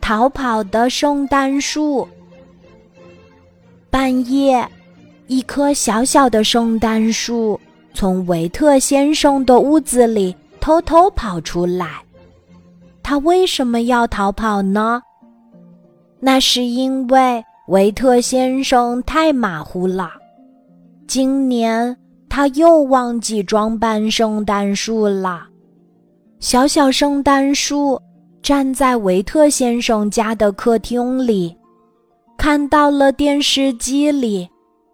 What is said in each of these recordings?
逃跑的圣诞树。半夜，一棵小小的圣诞树从维特先生的屋子里偷偷跑出来。他为什么要逃跑呢？那是因为维特先生太马虎了。今年他又忘记装扮圣诞树了。小小圣诞树站在维特先生家的客厅里，看到了电视机里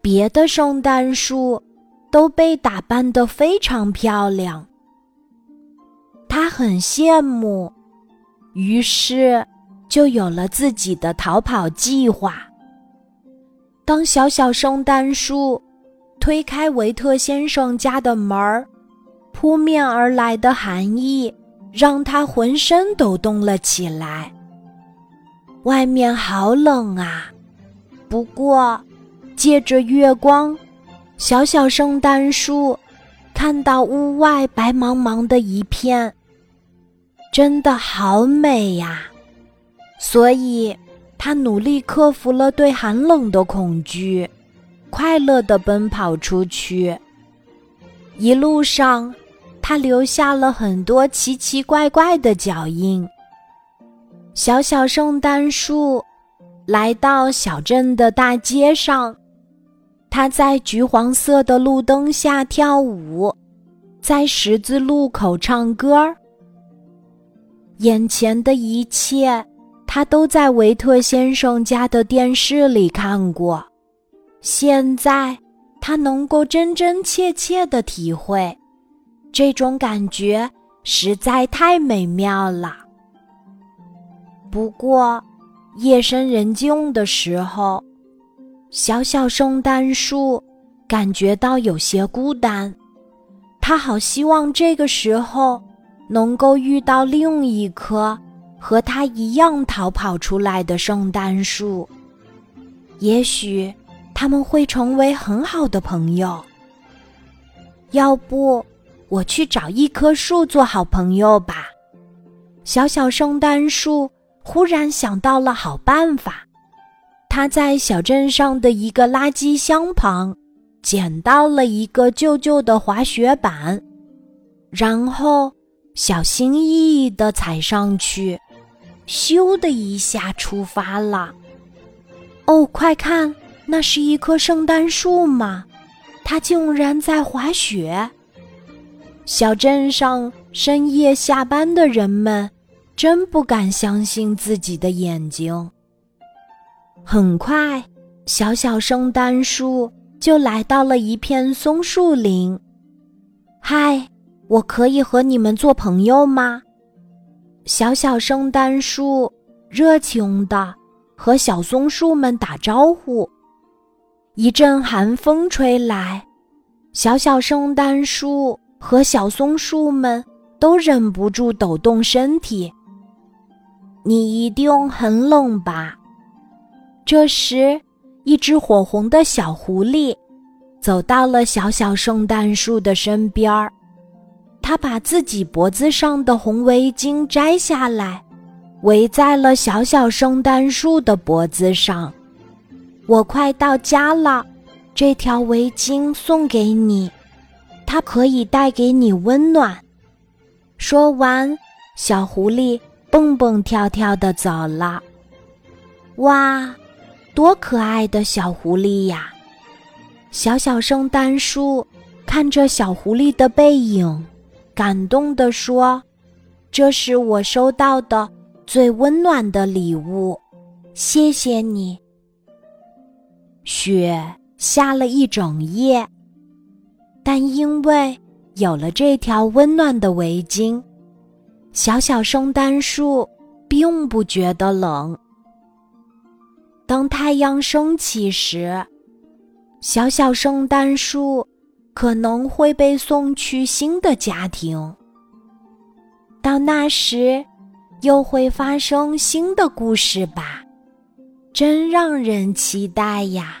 别的圣诞树都被打扮得非常漂亮。他很羡慕，于是。就有了自己的逃跑计划。当小小圣诞树推开维特先生家的门儿，扑面而来的寒意让他浑身抖动了起来。外面好冷啊！不过，借着月光，小小圣诞树看到屋外白茫茫的一片，真的好美呀！所以，他努力克服了对寒冷的恐惧，快乐地奔跑出去。一路上，他留下了很多奇奇怪怪的脚印。小小圣诞树来到小镇的大街上，他在橘黄色的路灯下跳舞，在十字路口唱歌儿。眼前的一切。他都在维特先生家的电视里看过，现在他能够真真切切的体会，这种感觉实在太美妙了。不过，夜深人静的时候，小小圣诞树感觉到有些孤单，他好希望这个时候能够遇到另一棵。和他一样逃跑出来的圣诞树，也许他们会成为很好的朋友。要不，我去找一棵树做好朋友吧。小小圣诞树忽然想到了好办法，他在小镇上的一个垃圾箱旁捡到了一个旧旧的滑雪板，然后小心翼翼地踩上去。咻的一下出发了！哦，快看，那是一棵圣诞树吗？它竟然在滑雪！小镇上深夜下班的人们真不敢相信自己的眼睛。很快，小小圣诞树就来到了一片松树林。嗨，我可以和你们做朋友吗？小小圣诞树热情地和小松树们打招呼。一阵寒风吹来，小小圣诞树和小松树们都忍不住抖动身体。你一定很冷吧？这时，一只火红的小狐狸走到了小小圣诞树的身边儿。他把自己脖子上的红围巾摘下来，围在了小小圣诞树的脖子上。我快到家了，这条围巾送给你，它可以带给你温暖。说完，小狐狸蹦蹦跳跳的走了。哇，多可爱的小狐狸呀！小小圣诞树看着小狐狸的背影。感动地说：“这是我收到的最温暖的礼物，谢谢你。”雪下了一整夜，但因为有了这条温暖的围巾，小小圣诞树并不觉得冷。当太阳升起时，小小圣诞树。可能会被送去新的家庭，到那时又会发生新的故事吧，真让人期待呀！